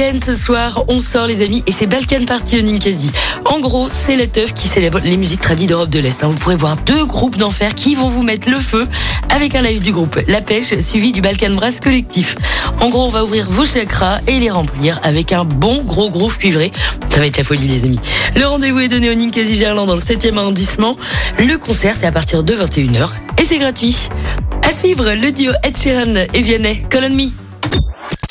Ce soir, on sort les amis et c'est Balkan Party au Ninkasi. En gros, c'est la teuf qui célèbre les musiques tradies d'Europe de l'Est. hein. Vous pourrez voir deux groupes d'enfer qui vont vous mettre le feu avec un live du groupe La Pêche suivi du Balkan Brass collectif. En gros, on va ouvrir vos chakras et les remplir avec un bon gros groove cuivré. Ça va être la folie les amis. Le rendez-vous est donné au Ninkasi Gerland dans le 7e arrondissement. Le concert c'est à partir de 21h et c'est gratuit. À suivre le duo Ed Sheeran et Vianney, Call on Me.